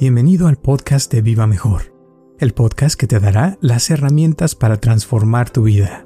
Bienvenido al podcast de Viva Mejor, el podcast que te dará las herramientas para transformar tu vida.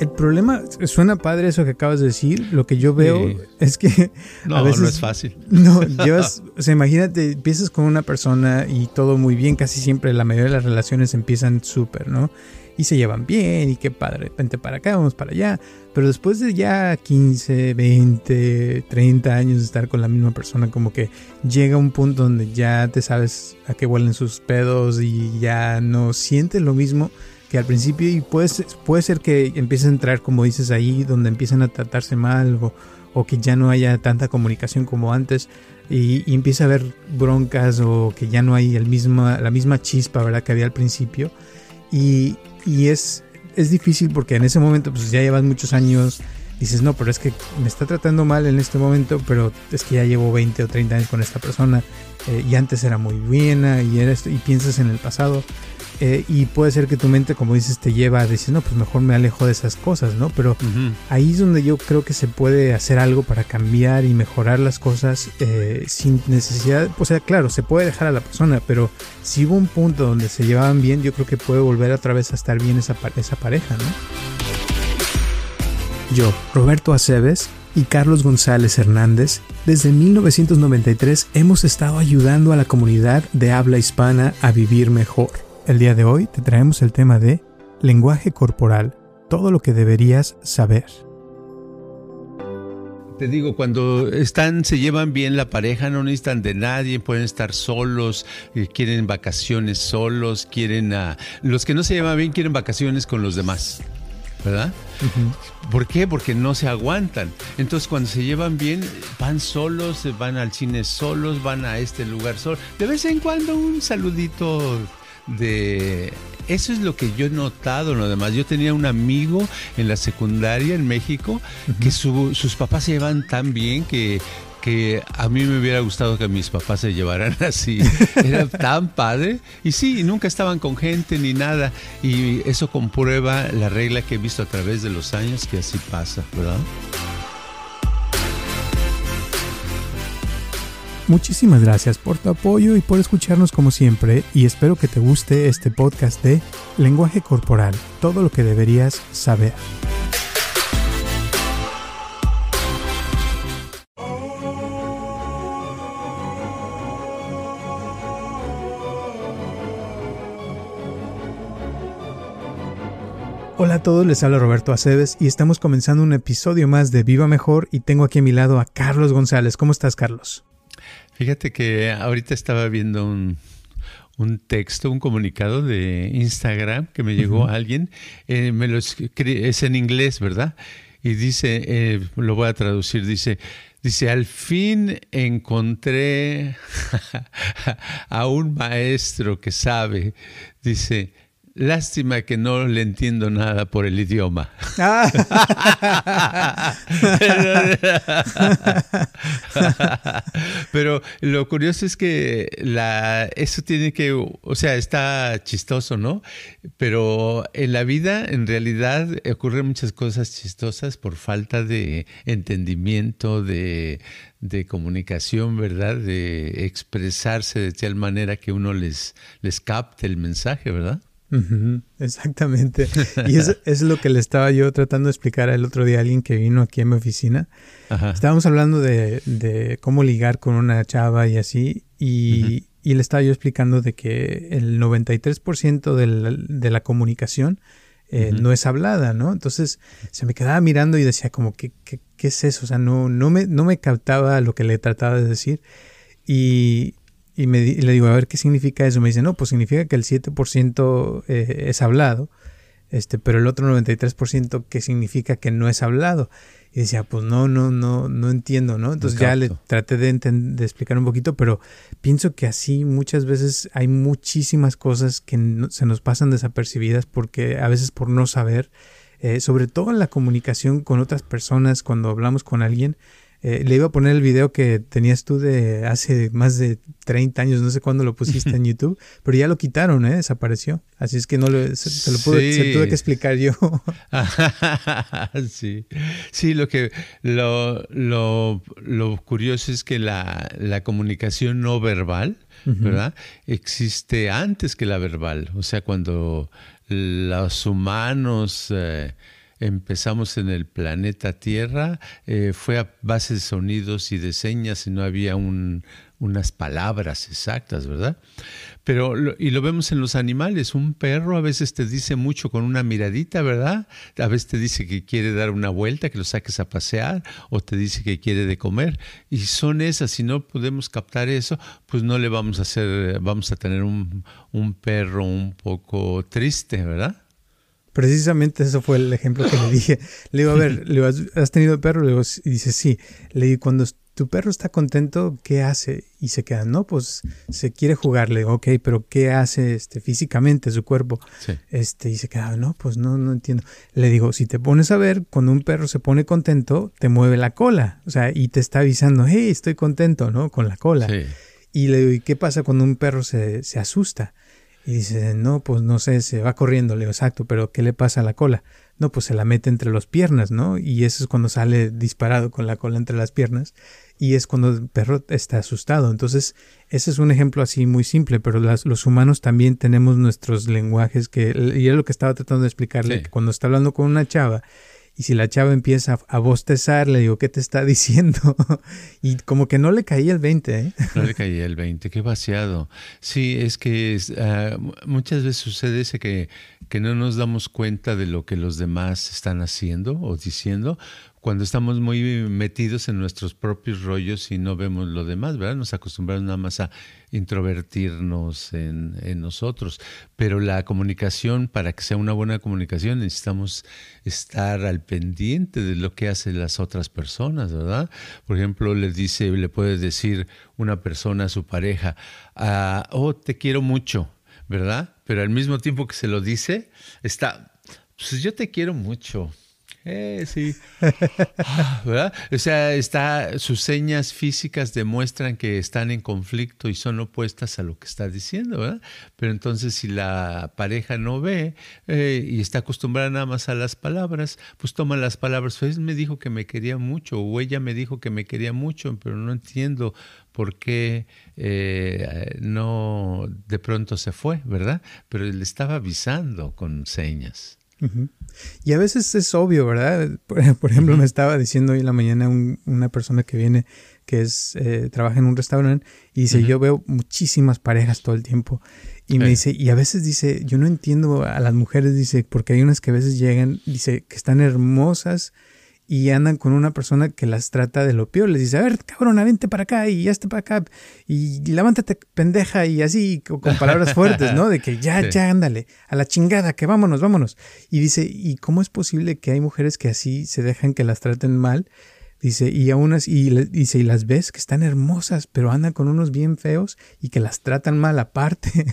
El problema, suena padre eso que acabas de decir, lo que yo veo es que no, a veces... No es fácil. No, llevas, o sea, imagínate, empiezas con una persona y todo muy bien, casi siempre la mayoría de las relaciones empiezan súper, ¿no? Y se llevan bien y qué padre, vente para acá, vamos para allá. Pero después de ya 15, 20, 30 años de estar con la misma persona, como que llega un punto donde ya te sabes a qué huelen sus pedos y ya no sientes lo mismo que al principio y puede, puede ser que empiece a entrar, como dices ahí, donde empiezan a tratarse mal o, o que ya no haya tanta comunicación como antes y, y, empieza a haber broncas o que ya no hay el misma, la misma chispa ¿verdad? que había al principio. Y, y es, es difícil porque en ese momento pues ya llevas muchos años, dices, no, pero es que me está tratando mal en este momento, pero es que ya llevo 20 o 30 años con esta persona eh, y antes era muy buena y, eres, y piensas en el pasado eh, y puede ser que tu mente, como dices, te lleva a decir, no, pues mejor me alejo de esas cosas, ¿no? Pero ahí es donde yo creo que se puede hacer algo para cambiar y mejorar las cosas eh, sin necesidad, o sea, claro, se puede dejar a la persona, pero si hubo un punto donde se llevaban bien, yo creo que puede volver otra vez a estar bien esa, esa pareja, ¿no? Yo, Roberto Aceves, y Carlos González Hernández, desde 1993 hemos estado ayudando a la comunidad de habla hispana a vivir mejor. El día de hoy te traemos el tema de lenguaje corporal, todo lo que deberías saber. Te digo, cuando están, se llevan bien la pareja, no necesitan de nadie, pueden estar solos, eh, quieren vacaciones solos, quieren a... Los que no se llevan bien quieren vacaciones con los demás, ¿verdad? ¿Por qué? Porque no se aguantan. Entonces cuando se llevan bien, van solos, van al cine solos, van a este lugar solos. De vez en cuando un saludito de eso es lo que yo he notado, lo demás. Yo tenía un amigo en la secundaria en México que sus papás se llevan tan bien que, que a mí me hubiera gustado que mis papás se llevaran así. Era tan padre. Y sí, nunca estaban con gente ni nada. Y eso comprueba la regla que he visto a través de los años que así pasa, ¿verdad? Muchísimas gracias por tu apoyo y por escucharnos como siempre y espero que te guste este podcast de Lenguaje Corporal, todo lo que deberías saber. Hola a todos, les habla Roberto Aceves y estamos comenzando un episodio más de Viva Mejor y tengo aquí a mi lado a Carlos González. ¿Cómo estás, Carlos? Fíjate que ahorita estaba viendo un, texto, un comunicado de Instagram que me llegó a alguien. Eh, me lo es en inglés, ¿verdad? Y dice, eh, lo voy a traducir, dice, dice, al fin encontré a un maestro que sabe, dice, Lástima que no le entiendo nada por el idioma. Pero lo curioso es que la, eso tiene que, o sea, está chistoso, ¿no? Pero en la vida, en realidad, ocurren muchas cosas chistosas por falta de entendimiento, de, de comunicación, ¿verdad? De expresarse de tal manera que uno les, les capte el mensaje, ¿verdad? exactamente. Y eso es lo que le estaba yo tratando de explicar el otro día a alguien que vino aquí a mi oficina. Estábamos hablando de, cómo ligar con una chava y así. Y, le estaba yo explicando de que el 93% de la, de la comunicación eh, no es hablada, ¿no? Entonces se me quedaba mirando y decía como, ¿qué, qué, qué es eso? O sea, no, no, me, no me captaba lo que le trataba de decir. Y, y, me, le digo, a ver, ¿qué significa eso? Me dice, no, pues significa que el 7% eh, es hablado, este, pero el otro 93% ¿qué significa que no es hablado. Y decía, pues no, no, no, no entiendo, ¿no? Entonces ya le traté de, de, explicar un poquito, pero pienso que así muchas veces hay muchísimas cosas que se nos pasan desapercibidas porque a veces por no saber, eh, sobre todo en la comunicación con otras personas, cuando hablamos con alguien, Eh, le iba a poner el video que tenías tú de hace más de 30 años, no sé cuándo lo pusiste en YouTube, pero ya lo quitaron, ¿eh? desapareció. Así es que no lo, se, lo pude, se tuve que explicar yo. sí, sí, lo que lo, lo, lo curioso es que la, la comunicación no verbal, ¿verdad? Existe antes que la verbal. O sea, cuando los humanos eh, empezamos en el planeta Tierra, eh, fue a base de sonidos y de señas y no había unas palabras exactas, ¿verdad? Pero, y lo vemos en los animales, un perro a veces te dice mucho con una miradita, ¿verdad? A veces te dice que quiere dar una vuelta, que lo saques a pasear, o te dice que quiere de comer. Y son esas, si no podemos captar eso, pues no le vamos a hacer, vamos a tener un, un perro un poco triste, ¿verdad? Precisamente eso fue el ejemplo que le dije. Le digo, a ver, le ¿has tenido perro? Le digo, y dice, sí. Le digo, cuando tu perro está contento, ¿qué hace? Y se queda, no, pues se quiere jugar. Le digo, ok, pero ¿qué hace este, físicamente su cuerpo? Este, y se queda, no, pues no, no entiendo. Le digo, si te pones a ver, cuando un perro se pone contento, te mueve la cola. O sea, y te está avisando, hey, estoy contento, ¿no? Con la cola. Y le digo, ¿y qué pasa cuando un perro se, se asusta? Y dice, no, pues no sé, se va corriendo. Le digo, exacto, pero ¿qué le pasa a la cola? No, pues se la mete entre las piernas, ¿no? Y eso es cuando sale disparado con la cola entre las piernas. Y es cuando el perro está asustado. Entonces, ese es un ejemplo así muy simple, pero los humanos también tenemos nuestros lenguajes que, y es lo que estaba tratando de explicarle, que cuando está hablando con una chava y si la chava empieza a bostezar, le digo, ¿qué te está diciendo? y como que no le caía el 20, ¿eh? No le caía el 20, qué vaciado. Sí, es que ah, muchas veces sucede ese que, que no nos damos cuenta de lo que los demás están haciendo o diciendo cuando estamos muy metidos en nuestros propios rollos y no vemos lo demás, ¿verdad? Nos acostumbramos nada más a introvertirnos en, nosotros. Pero la comunicación, para que sea una buena comunicación, necesitamos estar al pendiente de lo que hacen las otras personas, ¿verdad? Por ejemplo, le dice, le puede decir una persona a su pareja, ah, oh, te quiero mucho, ¿verdad? Pero al mismo tiempo que se lo dice, está, pues yo te quiero mucho. Eh, sí. ¿verdad? O sea, está, sus señas físicas demuestran que están en conflicto y son opuestas a lo que está diciendo, ¿verdad? Pero entonces si la pareja no ve eh, y está acostumbrada nada más a las palabras, pues toma las palabras. Pues él me dijo que me quería mucho o ella me dijo que me quería mucho, pero no entiendo por qué eh, no de pronto se fue, ¿verdad? Pero él estaba avisando con señas. Y a veces es obvio, ¿verdad? Por, ejemplo, me estaba diciendo hoy en la mañana una persona que viene, que es eh, trabaja en un restaurante, y dice, yo veo muchísimas parejas todo el tiempo. Y me dice, y a veces dice, yo no entiendo a las mujeres, dice, porque hay unas que a veces llegan, dice, que están hermosas, y andan con una persona que las trata de lo peor. Les dice, a ver, cabrona, vente para acá y ya esté para acá y levántate, pendeja, y así, con, palabras fuertes, ¿no? De que ya, ya, ándale, a la chingada, que vámonos, vámonos. Y dice, ¿y cómo es posible que hay mujeres que así se dejan que las traten mal? Dice, y aún así, y, dice, y las ves que están hermosas, pero andan con unos bien feos y que las tratan mal aparte.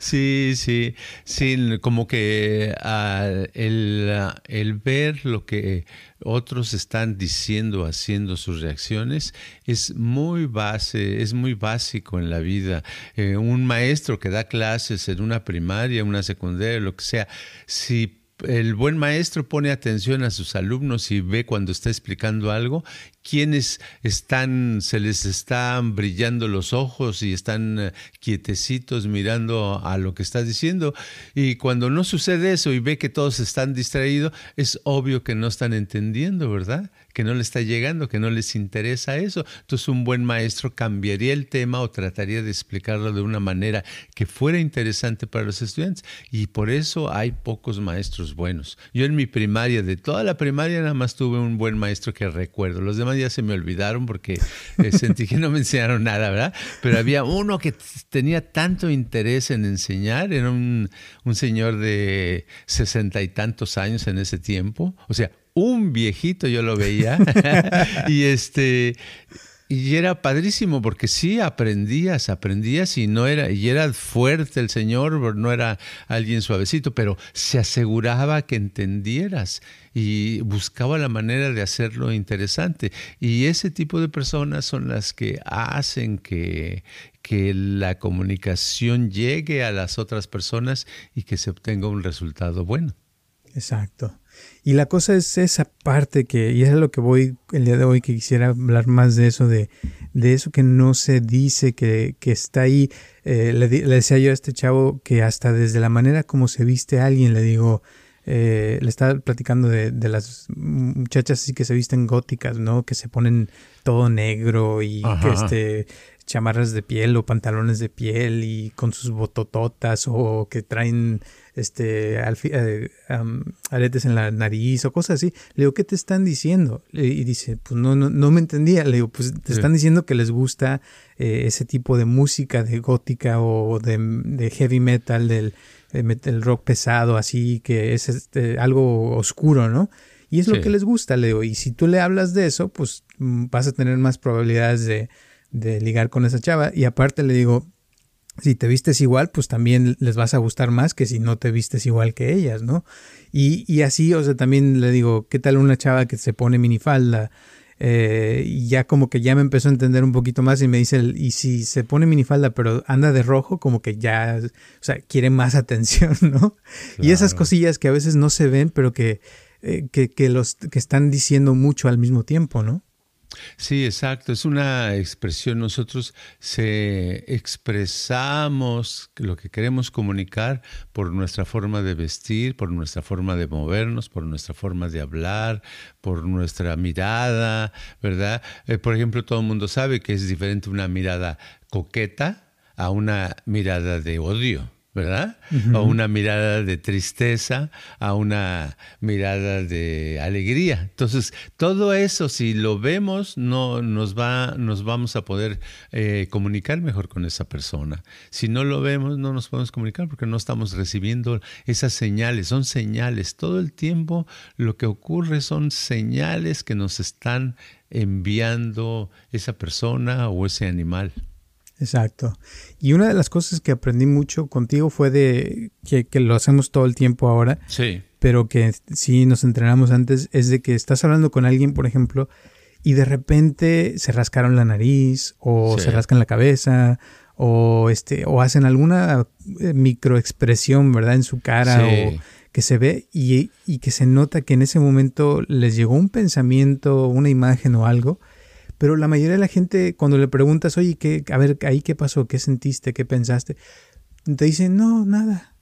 sí, sí, sí, como que uh, el, el, ver lo que otros están diciendo, haciendo sus reacciones, es muy base, es muy básico en la vida. Eh, un maestro que da clases en una primaria, una secundaria, lo que sea, si el buen maestro pone atención a sus alumnos y ve cuando está explicando algo quienes están, se les están brillando los ojos y están eh, quietecitos mirando a lo que está diciendo. Y cuando no sucede eso y ve que todos están distraídos, es obvio que no están entendiendo, ¿verdad? Que no le está llegando, que no les interesa eso. Entonces un buen maestro cambiaría el tema o trataría de explicarlo de una manera que fuera interesante para los estudiantes. Y por eso hay pocos maestros buenos. Yo en mi primaria, de toda la primaria, nada más tuve un buen maestro que recuerdo. Los demás ya se me olvidaron porque eh, sentí que no me enseñaron nada, ¿verdad? Pero había uno que tenía tanto interés en enseñar, era un, un señor de sesenta y tantos años en ese tiempo, o sea, un viejito yo lo veía, y este Y era padrísimo porque sí aprendías, aprendías y no era, y era fuerte el Señor, no era alguien suavecito, pero se aseguraba que entendieras y buscaba la manera de hacerlo interesante. Y ese tipo de personas son las que hacen que, que la comunicación llegue a las otras personas y que se obtenga un resultado bueno. Exacto. Y la cosa es esa parte que, y es a lo que voy el día de hoy, que quisiera hablar más de eso, de, de eso que no se dice, que, que está ahí. Eh, le, decía yo a este chavo que hasta desde la manera como se viste alguien, le digo, eh, le estaba platicando de, de, las muchachas así que se visten góticas, ¿no? Que se ponen todo negro y que este chamarras de piel o pantalones de piel y con sus botototas o que traen este eh, aretes en la nariz o cosas así. Le digo, ¿qué te están diciendo? Y dice, pues no, no, no me entendía. Le digo, pues te están diciendo que les gusta eh, ese tipo de música de gótica o de, heavy metal, del, rock pesado, así que es este, algo oscuro, ¿no? Y es lo que les gusta, le digo. Y si tú le hablas de eso, pues mm, vas a tener más probabilidades de, de ligar con esa chava. Y aparte le digo, si te vistes igual, pues también les vas a gustar más que si no te vistes igual que ellas, ¿no? Y, y así, o sea, también le digo, ¿qué tal una chava que se pone minifalda? Eh, y ya como que ya me empezó a entender un poquito más y me dice, y si se pone minifalda pero anda de rojo, como que ya, o sea, quiere más atención, ¿no? Y esas cosillas que a veces no se ven, pero que, eh, que, que, los que están diciendo mucho al mismo tiempo, ¿no? Sí, exacto. Es una expresión. Nosotros se expresamos lo que queremos comunicar por nuestra forma de vestir, por nuestra forma de movernos, por nuestra forma de hablar, por nuestra mirada, ¿verdad? Eh, por ejemplo, todo el mundo sabe que es diferente una mirada coqueta a una mirada de odio. ¿Verdad? O una mirada de tristeza a una mirada de alegría. Entonces, todo eso, si lo vemos, no nos va, nos vamos a poder eh, comunicar mejor con esa persona. Si no lo vemos, no nos podemos comunicar porque no estamos recibiendo esas señales. Son señales. Todo el tiempo lo que ocurre son señales que nos están enviando esa persona o ese animal. Exacto. Y una de las cosas que aprendí mucho contigo fue de que, lo hacemos todo el tiempo ahora. Sí. Pero que sí nos entrenamos antes, es de que estás hablando con alguien, por ejemplo, y de repente se rascaron la nariz, o se rascan la cabeza, o este, o hacen alguna eh, microexpresión, ¿verdad? En su cara, o que se ve, y, y que se nota que en ese momento les llegó un pensamiento, una imagen o algo pero la mayoría de la gente, cuando le preguntas, oye, ¿qué, a ver, ahí qué pasó, qué sentiste, qué pensaste, te dicen, no, nada.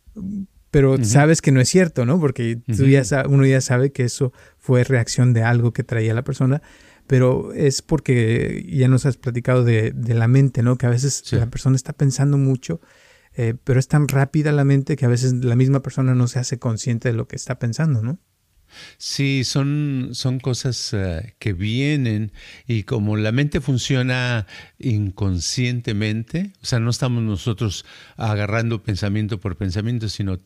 Pero sabes que no es cierto, ¿no? Porque tú ya uno ya sabe que eso fue reacción de algo que traía la persona, pero es porque ya nos has platicado de, de la mente, ¿no? Que a veces la persona está pensando mucho, eh, pero es tan rápida la mente que a veces la misma persona no se hace consciente de lo que está pensando, ¿no? Sí, son, son cosas eh, que vienen y como la mente funciona inconscientemente, o sea, no estamos nosotros agarrando pensamiento por pensamiento, sino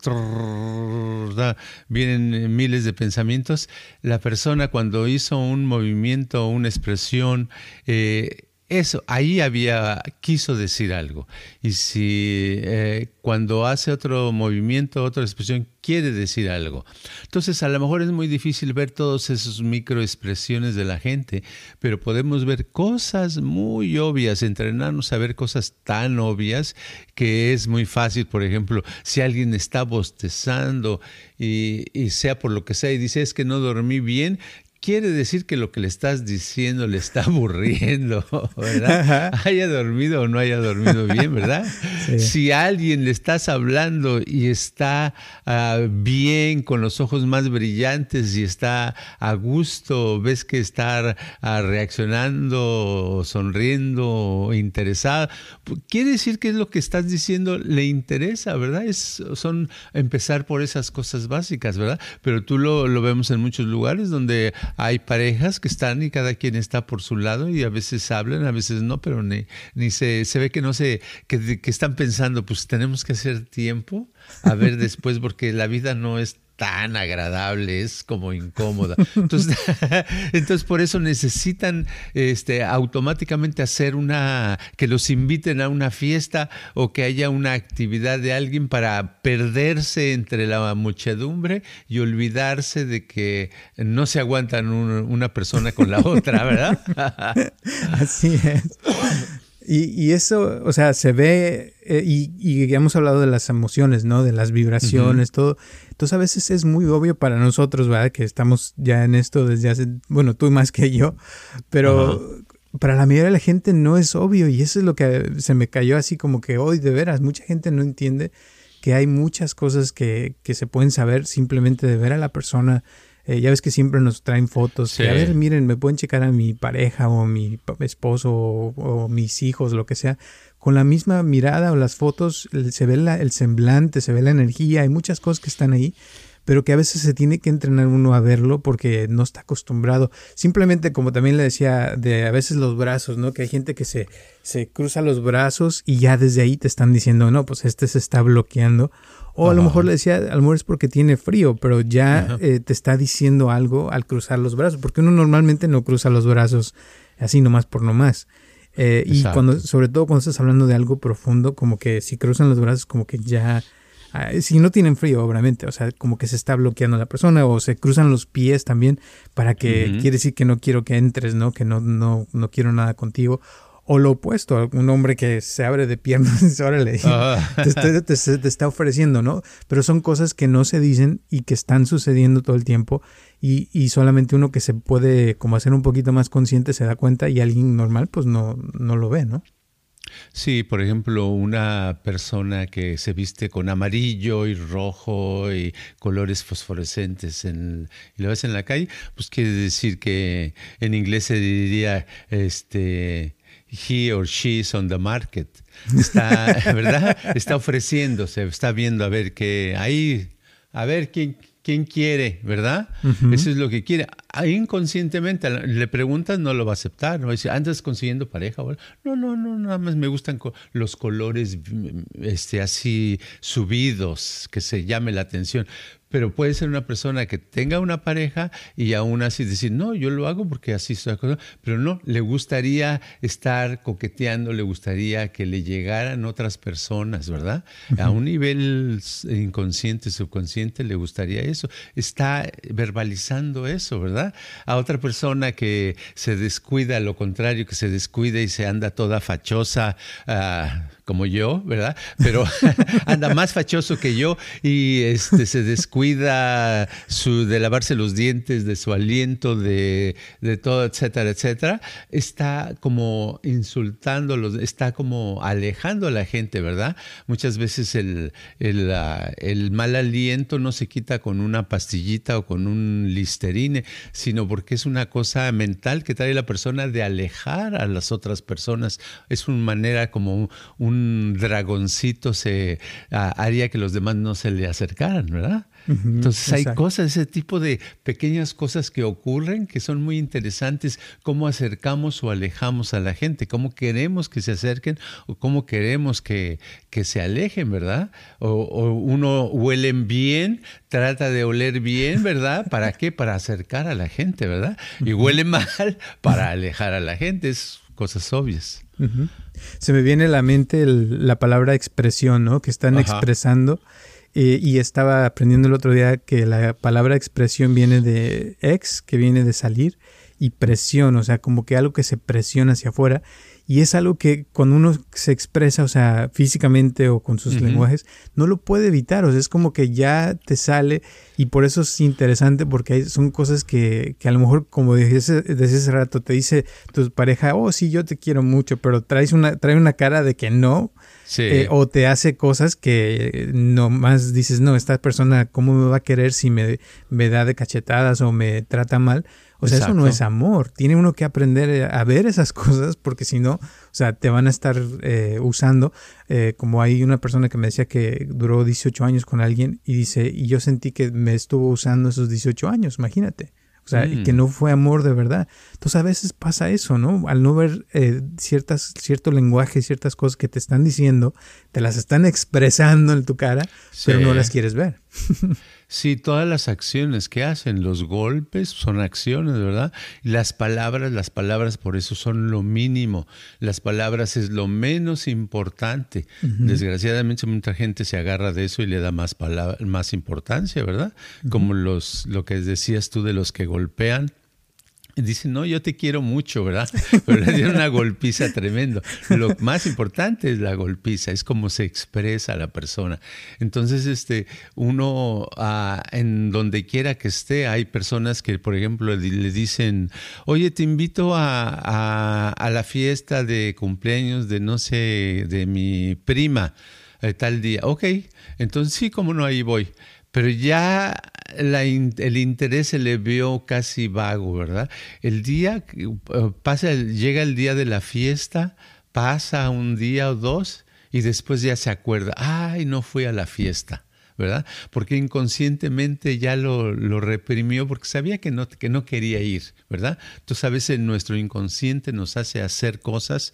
vienen miles de pensamientos, la persona cuando hizo un movimiento, una expresión, eh, eso, ahí había, quiso decir algo. Y si eh, cuando hace otro movimiento, otra expresión, quiere decir algo. Entonces, a lo mejor es muy difícil ver todas esas microexpresiones de la gente, pero podemos ver cosas muy obvias, entrenarnos a ver cosas tan obvias que es muy fácil. Por ejemplo, si alguien está bostezando y, y sea por lo que sea y dice es que no dormí bien, quiere decir que lo que le estás diciendo le está aburriendo, ¿verdad? Haya dormido o no haya dormido bien, ¿verdad? Si a alguien le estás hablando y está ah, bien, con los ojos más brillantes y está a gusto, ves que está uh, reaccionando, sonriendo, interesado, pues, quiere decir que es lo que estás diciendo le interesa, ¿verdad? Es, son empezar por esas cosas básicas, ¿verdad? Pero tú lo, lo vemos en muchos lugares donde hay parejas que están y cada quien está por su lado y a veces hablan, a veces no, pero ni, ni se, se ve que no sé, que, que están pensando, pues tenemos que hacer tiempo, a ver después, porque la vida no es tan agradable, es como incómoda. Entonces, entonces por eso necesitan este, automáticamente hacer una, que los inviten a una fiesta o que haya una actividad de alguien para perderse entre la muchedumbre y olvidarse de que no se aguantan una persona con la otra, ¿verdad? Así es. Y, eso, o sea, se ve, eh, y, y, hemos hablado de las emociones, ¿no? De las vibraciones, todo. Entonces a veces es muy obvio para nosotros, ¿verdad? Que estamos ya en esto desde hace, bueno, tú más que yo, pero para la mayoría de la gente no es obvio y eso es lo que se me cayó así como que hoy, de veras, mucha gente no entiende que hay muchas cosas que, que se pueden saber simplemente de ver a la persona eh, ya ves que siempre nos traen fotos. a ver, miren, me pueden checar a mi pareja o mi esposo o, mis hijos, lo que sea. Con la misma mirada o las fotos se ve el semblante, se ve la energía. Hay muchas cosas que están ahí, pero que a veces se tiene que entrenar uno a verlo porque no está acostumbrado. Simplemente, como también le decía, de a veces los brazos, ¿no? Que hay gente que se, se cruza los brazos y ya desde ahí te están diciendo, no, pues este se está bloqueando o a lo mejor le decía, a lo mejor es porque tiene frío, pero ya eh, te está diciendo algo al cruzar los brazos, porque uno normalmente no cruza los brazos así nomás por nomás. Eh, y cuando, sobre todo cuando estás hablando de algo profundo, como que si cruzan los brazos, como que ya, ah, si no tienen frío, obviamente, o sea, como que se está bloqueando la persona, o se cruzan los pies también, para que quiere decir que no quiero que entres, ¿no? Que no, no, no quiero nada contigo o lo opuesto, un hombre que se abre de piernas y órale, te, te, está ofreciendo, ¿no? Pero son cosas que no se dicen y que están sucediendo todo el tiempo y, y, solamente uno que se puede como hacer un poquito más consciente se da cuenta y alguien normal pues no, no lo ve, ¿no? Sí, por ejemplo, una persona que se viste con amarillo y rojo y colores fosforescentes en, y lo ves en la calle, pues quiere decir que en inglés se diría este he or she is on the market. Está, ¿verdad? Está ofreciéndose, está viendo a ver qué ahí, a ver quién, quién quiere, ¿verdad? Eso es lo que quiere. Ahí inconscientemente le preguntas, no lo va a aceptar, no va a decir, ¿andas consiguiendo pareja? No, no, no, nada más me gustan los colores este, así subidos, que se llame la atención pero puede ser una persona que tenga una pareja y aún así decir, no, yo lo hago porque así estoy acostumbrado, pero no, le gustaría estar coqueteando, le gustaría que le llegaran otras personas, ¿verdad? A un nivel inconsciente, subconsciente, le gustaría eso. Está verbalizando eso, ¿verdad? A otra persona que se descuida, lo contrario, que se descuida y se anda toda fachosa. Uh, como yo, ¿verdad? Pero anda más fachoso que yo y este, se descuida su, de lavarse los dientes, de su aliento, de, de todo, etcétera, etcétera. Está como insultándolo, está como alejando a la gente, ¿verdad? Muchas veces el, el, el mal aliento no se quita con una pastillita o con un listerine, sino porque es una cosa mental que trae la persona de alejar a las otras personas. Es una manera como un un dragoncito se haría que los demás no se le acercaran, ¿verdad? Entonces hay cosas, ese tipo de pequeñas cosas que ocurren que son muy interesantes, cómo acercamos o alejamos a la gente, cómo queremos que se acerquen o cómo queremos que, que se alejen, ¿verdad? O, uno huelen bien, trata de oler bien, ¿verdad? ¿Para qué? Para acercar a la gente, ¿verdad? Y huele mal para alejar a la gente, es cosas obvias. Se me viene a la mente la palabra expresión, ¿no? Que están expresando. Eh, y estaba aprendiendo el otro día que la palabra expresión viene de ex, que viene de salir, y presión, o sea, como que algo que se presiona hacia afuera. Y es algo que cuando uno se expresa, o sea, físicamente o con sus lenguajes, no lo puede evitar. O sea, es como que ya te sale y por eso es interesante porque son cosas que, que a lo mejor, como desde desde ese rato, te dice tu pareja, oh, sí, yo te quiero mucho, pero traes una, trae una cara de que no. Eh, o te hace cosas que nomás dices, no, esta persona, ¿cómo me va a querer si me, me da de cachetadas o me trata mal? O sea, eso no es amor. Tiene uno que aprender a ver esas cosas porque si no, o sea, te van a estar eh, usando. Eh, como hay una persona que me decía que duró 18 años con alguien y dice, y yo sentí que me estuvo usando esos 18 años, imagínate. O sea, y que mm. no fue amor de verdad. Entonces a veces pasa eso, ¿no? Al no ver eh, ciertas, cierto lenguaje, ciertas cosas que te están diciendo, te las están expresando en tu cara, pero no las quieres ver. Sí, todas las acciones que hacen, los golpes son acciones, ¿verdad? Las palabras, las palabras por eso son lo mínimo. Las palabras es lo menos importante. Desgraciadamente mucha gente se agarra de eso y le da más más importancia, ¿verdad? Como los lo que decías tú de los que golpean Dice, no, yo te quiero mucho, ¿verdad? Pero le dieron una golpiza tremendo. Lo más importante es la golpiza, es cómo se expresa la persona. Entonces, este, uno, ah, en donde quiera que esté, hay personas que, por ejemplo, le dicen, oye, te invito a, a, la fiesta de cumpleaños de, no sé, de mi prima, eh, tal día. Ok, entonces sí, como no, ahí voy pero ya el interés se le vio casi vago, ¿verdad? El día, uh, pasa, llega el día de la fiesta, pasa un día o dos y después ya se acuerda, ay, no fui a la fiesta. ¿verdad? Porque inconscientemente ya lo, lo, reprimió porque sabía que no, que no quería ir, ¿verdad? Entonces a veces nuestro inconsciente nos hace hacer cosas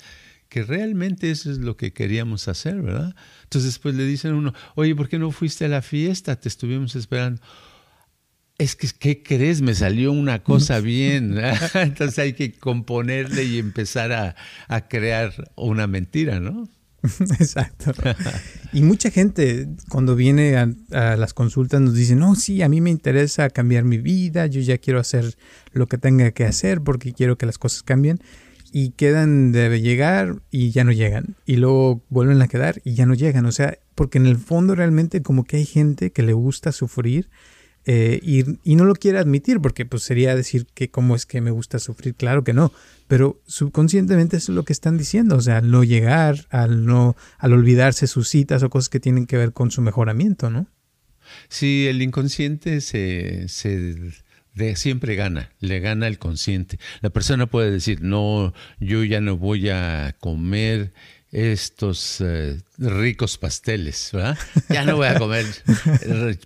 que realmente eso es lo que queríamos hacer, ¿verdad? Entonces después le dicen a uno, oye, ¿por qué no fuiste a la fiesta? Te estuvimos esperando. Es que, ¿qué crees? Me salió una cosa bien. Entonces hay que componerle y empezar a, a crear una mentira, ¿no? Exacto. Y mucha gente cuando viene a, a, las consultas nos dice, no, sí, a mí me interesa cambiar mi vida, yo ya quiero hacer lo que tenga que hacer porque quiero que las cosas cambien y quedan de llegar y ya no llegan. Y luego vuelven a quedar y ya no llegan. O sea, porque en el fondo realmente como que hay gente que le gusta sufrir eh, y, no lo quiere admitir porque pues sería decir que cómo es que me gusta sufrir. Claro que no. Pero subconscientemente eso es lo que están diciendo. O sea, al no llegar, al no, al olvidarse sus citas o cosas que tienen que ver con su mejoramiento, ¿no? Sí, el inconsciente se, se siempre gana, le gana el consciente. La persona puede decir, no, yo ya no voy a comer estos eh, ricos pasteles, ¿verdad? Ya no voy a comer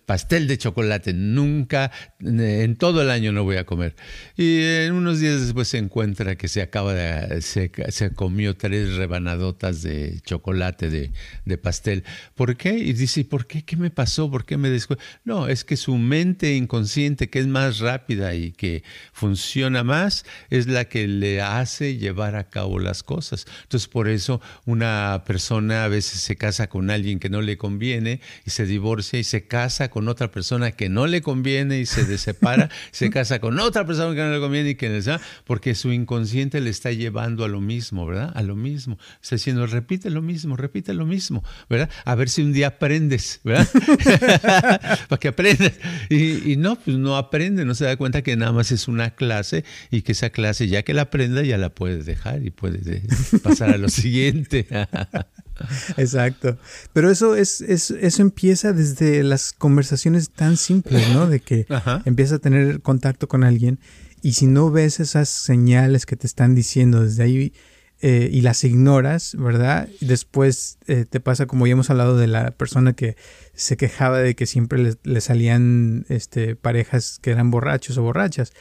pastel de chocolate, nunca, en todo el año no voy a comer. Y en unos días después se encuentra que se acaba de, se, comió tres rebanadotas de chocolate, de, de, pastel. ¿Por qué? Y dice, ¿por qué? ¿Qué me pasó? ¿Por qué me descu No, es que su mente inconsciente, que es más rápida y que funciona más, es la que le hace llevar a cabo las cosas. Entonces, por eso una persona a veces se casa con alguien que no le conviene y se divorcia y se casa con otra persona que no le conviene y se separa, se casa con otra persona que no le conviene y que no porque su inconsciente le está llevando a lo mismo, ¿verdad? A lo mismo. Está diciendo, repite lo mismo, repite lo mismo, ¿verdad? A ver si un día aprendes, ¿verdad? Para que aprendas. Y, y no, pues no aprende, no se da cuenta que nada más es una clase y que esa clase ya que la aprenda ya la puedes dejar y puedes pasar a lo siguiente. Exacto. Pero eso es, eso empieza desde las conversaciones tan simples, ¿no? De que empiezas a tener contacto con alguien y si no ves esas señales que te están diciendo desde ahí eh, y las ignoras, ¿verdad? Después eh, te pasa como ya hemos hablado de la persona que se quejaba de que siempre le, salían este, parejas que eran borrachos o borrachas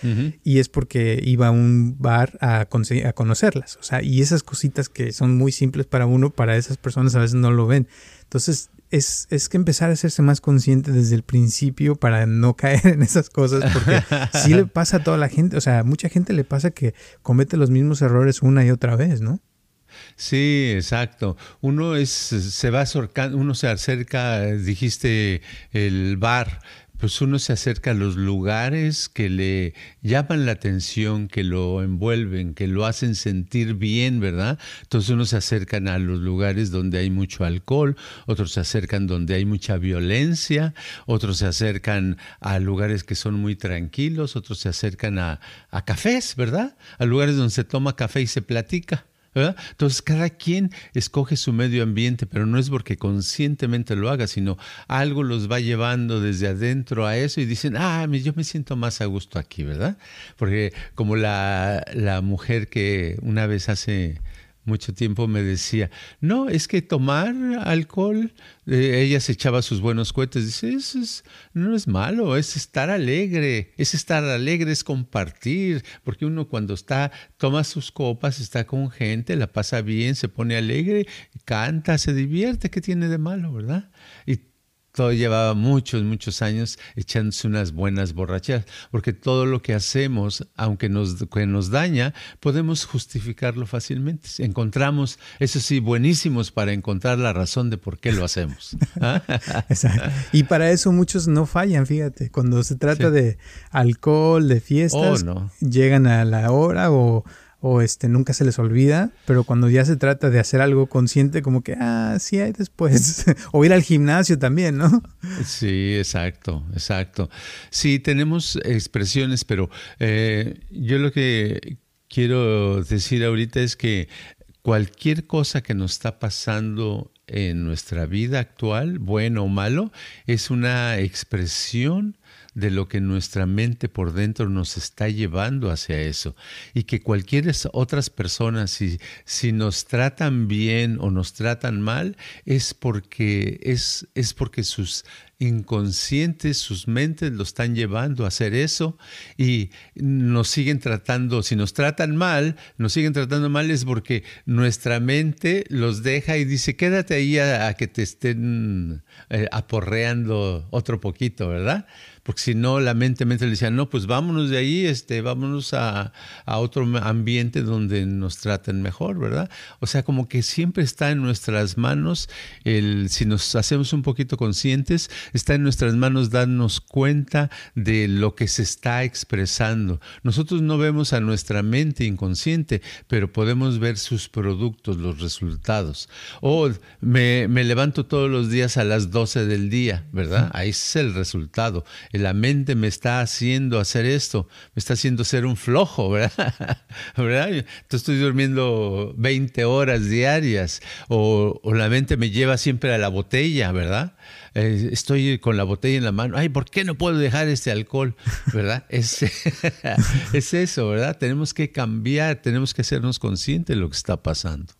y es porque iba a un bar a, a conocerlas, o sea, y esas cositas que son muy simples para uno, para esas personas a veces no lo ven. Entonces, es, es, que empezar a hacerse más consciente desde el principio para no caer en esas cosas, porque sí le pasa a toda la gente, o sea, a mucha gente le pasa que comete los mismos errores una y otra vez, ¿no? Sí, exacto. Uno es, se va acercando, uno se acerca, dijiste el bar, pues uno se acerca a los lugares que le llaman la atención, que lo envuelven, que lo hacen sentir bien, ¿verdad? Entonces uno se acercan a los lugares donde hay mucho alcohol, otros se acercan donde hay mucha violencia, otros se acercan a lugares que son muy tranquilos, otros se acercan a, a cafés, ¿verdad? A lugares donde se toma café y se platica. Entonces cada quien escoge su medio ambiente, pero no es porque conscientemente lo haga, sino algo los va llevando desde adentro a eso y dicen, ah, yo me siento más a gusto aquí, ¿verdad? Porque como la, la mujer que una vez hace mucho tiempo me decía, no, es que tomar alcohol, eh, ella se echaba sus buenos cohetes, dice, eso es, no es malo, es estar alegre, es estar alegre, es compartir, porque uno cuando está, toma sus copas, está con gente, la pasa bien, se pone alegre, canta, se divierte, ¿qué tiene de malo, verdad? Y todo llevaba muchos, muchos años echándose unas buenas borracheras, porque todo lo que hacemos, aunque nos, que nos daña, podemos justificarlo fácilmente. Encontramos, eso sí, buenísimos para encontrar la razón de por qué lo hacemos. ¿Ah? Exacto. Y para eso muchos no fallan, fíjate, cuando se trata de alcohol, de fiestas, oh, llegan a la hora o o este nunca se les olvida, pero cuando ya se trata de hacer algo consciente, como que, ah, sí hay después, o ir al gimnasio también, ¿no? Sí, exacto, exacto. Sí, tenemos expresiones, pero eh, yo lo que quiero decir ahorita es que cualquier cosa que nos está pasando en nuestra vida actual, bueno o malo, es una expresión de lo que nuestra mente por dentro nos está llevando hacia eso. Y que cualquier otras personas, si, si nos tratan bien o nos tratan mal, es porque, es, es porque sus inconscientes, sus mentes lo están llevando a hacer eso y nos siguen tratando, si nos tratan mal, nos siguen tratando mal es porque nuestra mente los deja y dice, quédate ahí a, que te estén eh, aporreando otro poquito, ¿verdad? Porque si no la mente, mente le decía, no, pues vámonos de ahí, este, vámonos a, a, otro ambiente donde nos traten mejor, ¿verdad? O sea, como que siempre está en nuestras manos, el, si nos hacemos un poquito conscientes, está en nuestras manos darnos cuenta de lo que se está expresando. Nosotros no vemos a nuestra mente inconsciente, pero podemos ver sus productos, los resultados. O me, me levanto todos los días a las 12 del día, ¿verdad? Ahí es el resultado la mente me está haciendo hacer esto, me está haciendo ser un flojo, ¿verdad? ¿verdad? Entonces estoy durmiendo 20 horas diarias o, la mente me lleva siempre a la botella, ¿verdad? Eh, estoy con la botella en la mano, ay, ¿por qué no puedo dejar este alcohol? ¿Verdad? Es, es eso, ¿verdad? Tenemos que cambiar, tenemos que hacernos conscientes de lo que está pasando.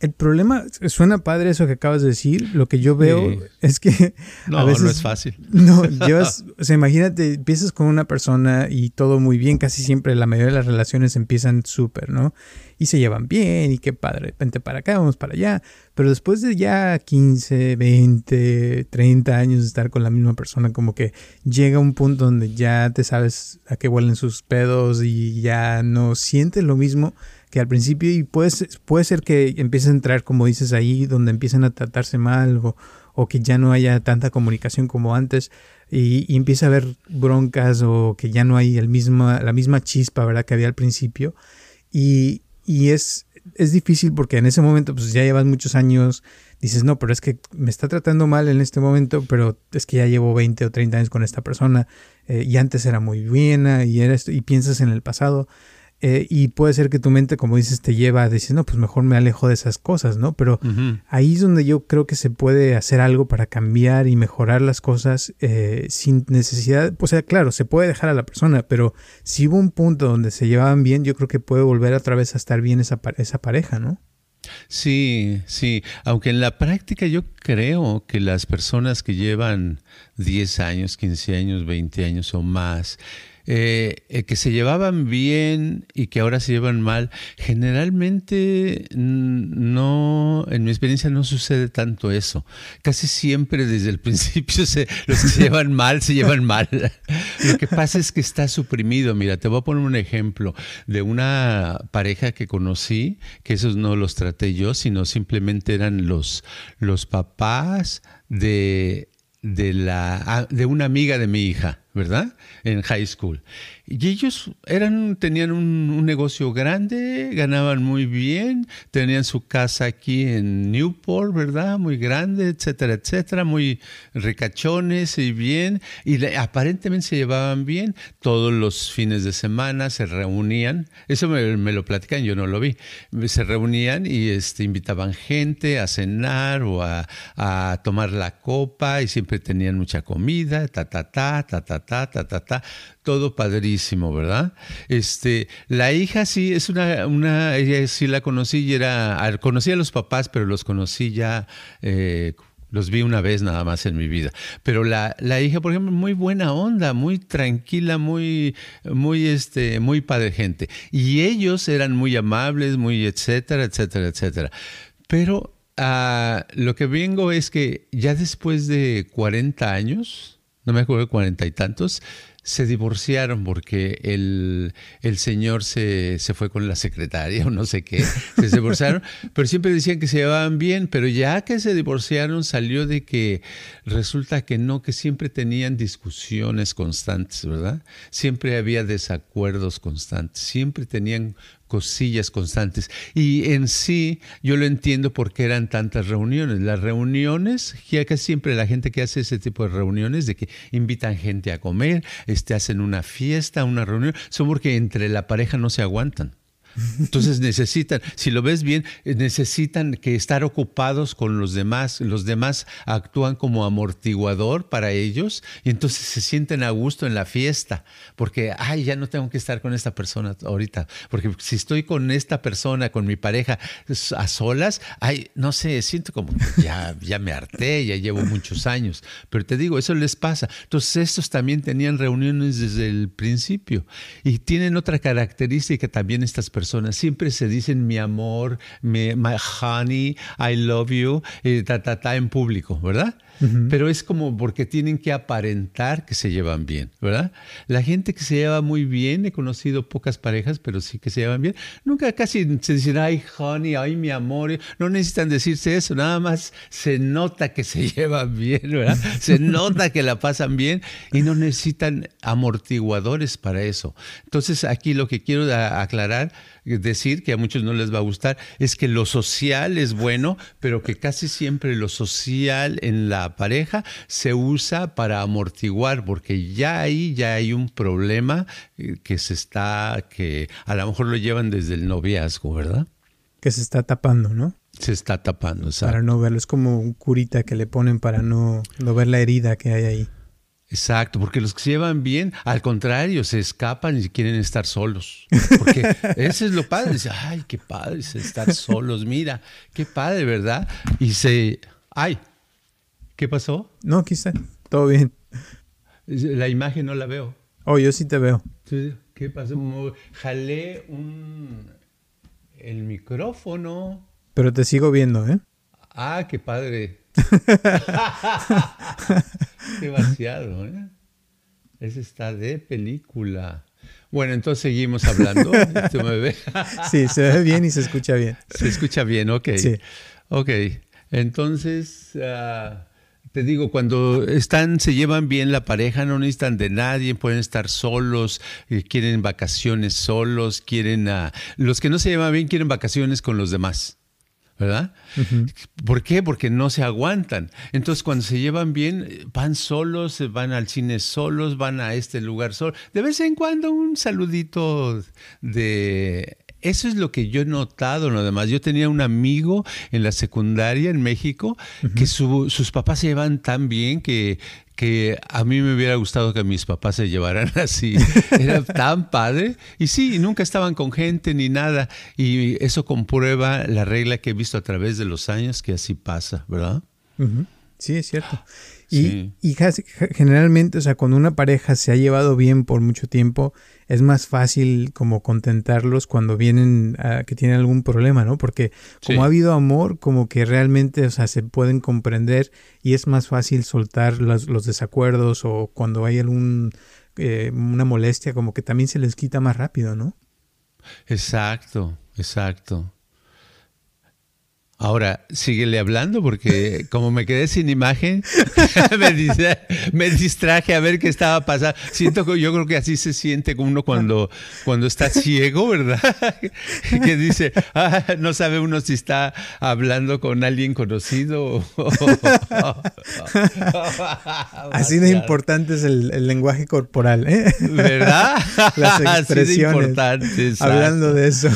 El problema, suena padre eso que acabas de decir, lo que yo veo es que no, a veces... No, es fácil. No, llevas, o sea, imagínate, empiezas con una persona y todo muy bien, casi siempre la mayoría de las relaciones empiezan súper, ¿no? Y se llevan bien y qué padre, vente para acá, vamos para allá, pero después de ya 15, 20, 30 años de estar con la misma persona, como que llega un punto donde ya te sabes a qué huelen sus pedos y ya no sientes lo mismo que al principio y puede, puede ser que empiece a entrar, como dices ahí, donde empiezan a tratarse mal o, que ya no haya tanta comunicación como antes y, y, empieza a haber broncas o que ya no hay el mismo, la misma chispa, ¿verdad? Que había al principio. Y, y es, es difícil porque en ese momento pues ya llevas muchos años, dices, no, pero es que me está tratando mal en este momento, pero es que ya llevo 20 o 30 años con esta persona eh, y antes era muy buena y, era esto, y piensas en el pasado. Eh, y puede ser que tu mente, como dices, te lleva a decir, no, pues mejor me alejo de esas cosas, ¿no? Pero ahí es donde yo creo que se puede hacer algo para cambiar y mejorar las cosas eh, sin necesidad. O sea, claro, se puede dejar a la persona, pero si hubo un punto donde se llevaban bien, yo creo que puede volver otra vez a estar bien esa, esa pareja, ¿no? Sí, sí, aunque en la práctica yo creo que las personas que llevan 10 años, 15 años, 20 años o más, eh, eh, que se llevaban bien y que ahora se llevan mal, generalmente no, en mi experiencia no sucede tanto eso. Casi siempre desde el principio se, los que se llevan mal se llevan mal. Lo que pasa es que está suprimido. Mira, te voy a poner un ejemplo de una pareja que conocí, que esos no los traté yo, sino simplemente eran los, los papás de, de, la, de una amiga de mi hija, ¿verdad? En high school. Y ellos eran, tenían un, negocio grande, ganaban muy bien, tenían su casa aquí en Newport, ¿verdad? Muy grande, etcétera, etcétera, muy ricachones y bien, y aparentemente se llevaban bien. Todos los fines de semana se reunían, eso me, lo platican, yo no lo vi, se reunían y este, invitaban gente a cenar o a, a tomar la copa y siempre tenían mucha comida, ta, ta, ta, ta, ta, ta, ta, ta, ta todo padrísimo, ¿verdad? Este, la hija sí es una, una ella sí la conocí y era, conocí a los papás, pero los conocí ya, eh, los vi una vez nada más en mi vida. Pero la, la, hija, por ejemplo, muy buena onda, muy tranquila, muy, muy, este, muy padre gente. Y ellos eran muy amables, muy etcétera, etcétera, etcétera. Pero ah, lo que vengo es que ya después de 40 años, no me acuerdo, cuarenta y tantos, se divorciaron porque el, el señor se, se, fue con la secretaria o no sé qué, se divorciaron, pero siempre decían que se llevaban bien, pero ya que se divorciaron salió de que resulta que no, que siempre tenían discusiones constantes, ¿verdad? Siempre había desacuerdos constantes, siempre tenían cosillas constantes. Y en sí, yo lo entiendo porque eran tantas reuniones. Las reuniones, ya que siempre la gente que hace ese tipo de reuniones, de que invitan gente a comer, este, hacen una fiesta, una reunión, son porque entre la pareja no se aguantan. Entonces necesitan, si lo ves bien, eh, necesitan que estar ocupados con los demás. Los demás actúan como amortiguador para ellos y entonces se sienten a gusto en la fiesta porque, ay, ya no tengo que estar con esta persona ahorita. Porque si estoy con esta persona, con mi pareja a solas, ay, no sé, siento como ya, ya me harté, ya llevo muchos años. Pero te digo, eso les pasa. Entonces estos también tenían reuniones desde el principio y tienen otra característica también estas personas Siempre se dicen mi amor, my honey, I love you, eh, ta, ta, ta, en público, ¿verdad? Pero es como porque tienen que aparentar que se llevan bien, ¿verdad? La gente que se lleva muy bien, he conocido pocas parejas, pero sí que se llevan bien, nunca casi se dicen, ay, honey, ay, mi amor, no necesitan decirse eso, nada más se nota que se llevan bien, ¿verdad? Se nota que la pasan bien y no necesitan amortiguadores para eso. Entonces, aquí lo que quiero aclarar, decir que a muchos no les va a gustar, es que lo social es bueno, pero que casi siempre lo social en la pareja se usa para amortiguar, porque ya ahí ya hay un problema eh, que se está, que a lo mejor lo llevan desde el noviazgo, ¿verdad? Que se está tapando, ¿no? Se está tapando, exacto. Para no verlo, es como un curita que le ponen para no, no ver la herida que hay ahí. Exacto, porque los que se llevan bien, al contrario, se escapan y quieren estar solos. Porque ese es lo padre. Dice, ay, qué padre estar solos, mira, qué padre, ¿verdad? Y se, ay, ¿Qué pasó? No, quizá. Todo bien. La imagen no la veo. Oh, yo sí te veo. ¿Qué pasó? Jalé un... el micrófono. Pero te sigo viendo, ¿eh? Ah, qué padre. qué vaciado, ¿eh? Ese está de película. Bueno, entonces seguimos hablando. ¿Tú me ves? sí, se ve bien y se escucha bien. Se escucha bien, ok. Sí. Ok, entonces... Ah, te digo, cuando están, se llevan bien la pareja, no necesitan de nadie, pueden estar solos, eh, quieren vacaciones solos, quieren a, los que no se llevan bien quieren vacaciones con los demás. ¿Verdad? ¿Por qué? Porque no se aguantan. Entonces, cuando se llevan bien, van solos, van al cine solos, van a este lugar solos. De vez en cuando un saludito de eso es lo que yo he notado, no demás. Yo tenía un amigo en la secundaria en México que sus papás se llevan tan bien que, que a mí me hubiera gustado que mis papás se llevaran así. Era tan padre. Y sí, nunca estaban con gente ni nada. Y eso comprueba la regla que he visto a través de los años que así pasa, ¿verdad? Sí, es cierto. Y, generalmente, o sea, cuando una pareja se ha llevado bien por mucho tiempo, es más fácil como contentarlos cuando vienen a que tienen algún problema, ¿no? Porque como ha habido amor, como que realmente, o sea, se pueden comprender y es más fácil soltar los, los desacuerdos o cuando hay algún eh, una molestia, como que también se les quita más rápido, ¿no? Exacto, exacto. Ahora, síguele hablando porque como me quedé sin imagen, me, distraje a ver qué estaba pasando. Siento que yo creo que así se siente uno cuando, cuando está ciego, ¿verdad? que dice, ah, no sabe uno si está hablando con alguien conocido. así de importante es el, lenguaje corporal, ¿eh? ¿Verdad? Las expresiones. Así de importante. Hablando de eso.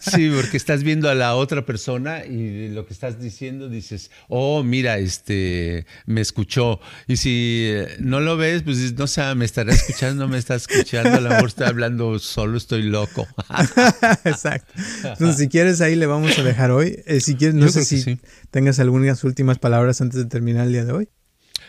sí, porque estás viendo a la otra persona y lo que estás diciendo dices, oh, mira, este, me escuchó. Y si eh, no lo ves, pues no sé, me estará escuchando, no me está escuchando, a lo mejor estoy hablando solo, estoy loco. Exacto. Entonces, si quieres, ahí le vamos a dejar hoy. Eh, si quieres, no sé si tengas algunas últimas palabras antes de terminar el día de hoy.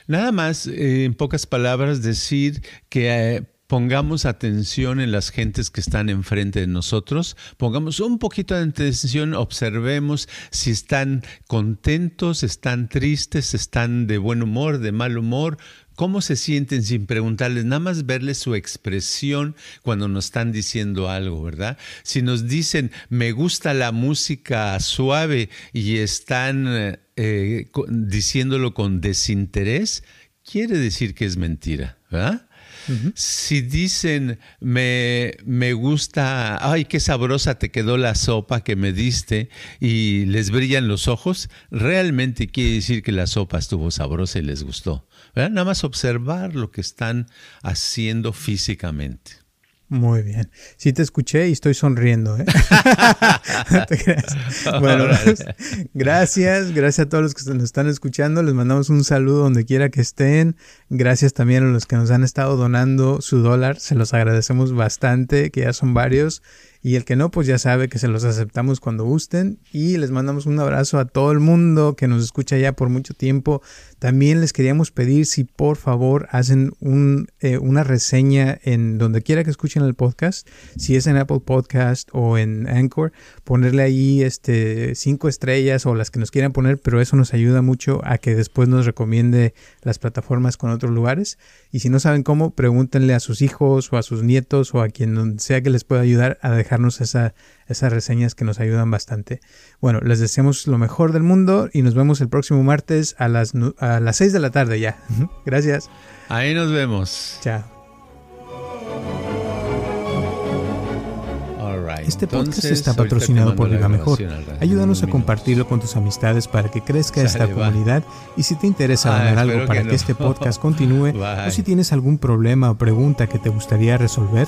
Nada más, eh, en pocas palabras, decir que pongamos atención en las gentes que están enfrente de nosotros, pongamos un poquito de atención, observemos si están contentos, están tristes, están de buen humor, de mal humor, cómo se sienten sin preguntarles, nada más verles su expresión cuando nos están diciendo algo, ¿verdad? Si nos dicen, me gusta la música suave y están eh, eh, diciéndolo con desinterés, quiere decir que es mentira, ¿verdad? Si dicen, me, me gusta, ay, qué sabrosa te quedó la sopa que me diste y les brillan los ojos, realmente quiere decir que la sopa estuvo sabrosa y les gustó. Nada más observar lo que están haciendo físicamente. Muy bien. Sí te escuché y estoy sonriendo. ¿eh? Bueno, gracias. Gracias a todos los que nos están escuchando. Les mandamos un saludo donde quiera que estén. Gracias también a los que nos han estado donando su dólar. Se los agradecemos bastante, que ya son varios. Y el que no, pues ya sabe que se los aceptamos cuando gusten. Y les mandamos un abrazo a todo el mundo que nos escucha ya por mucho tiempo. También les queríamos pedir si por favor hacen un, eh, una reseña en donde quiera que escuchen el podcast. Si es en Apple Podcast o en Anchor, ponerle ahí este, cinco estrellas o las que nos quieran poner. Pero eso nos ayuda mucho a que después nos recomiende las plataformas con otros lugares. Y si no saben cómo, pregúntenle a sus hijos o a sus nietos o a quien sea que les pueda ayudar a dejar esas reseñas que nos ayudan bastante. Bueno, les deseamos lo mejor del mundo y nos vemos el próximo martes a las, a las 6 de la tarde ya. Gracias. Ahí nos vemos. Chao. Este podcast está patrocinado por Viva Mejor. Ayúdanos a compartirlo con tus amistades para que crezca esta comunidad. Y si te interesa donar algo para que, este podcast continúe, o si tienes algún problema o pregunta que te gustaría resolver,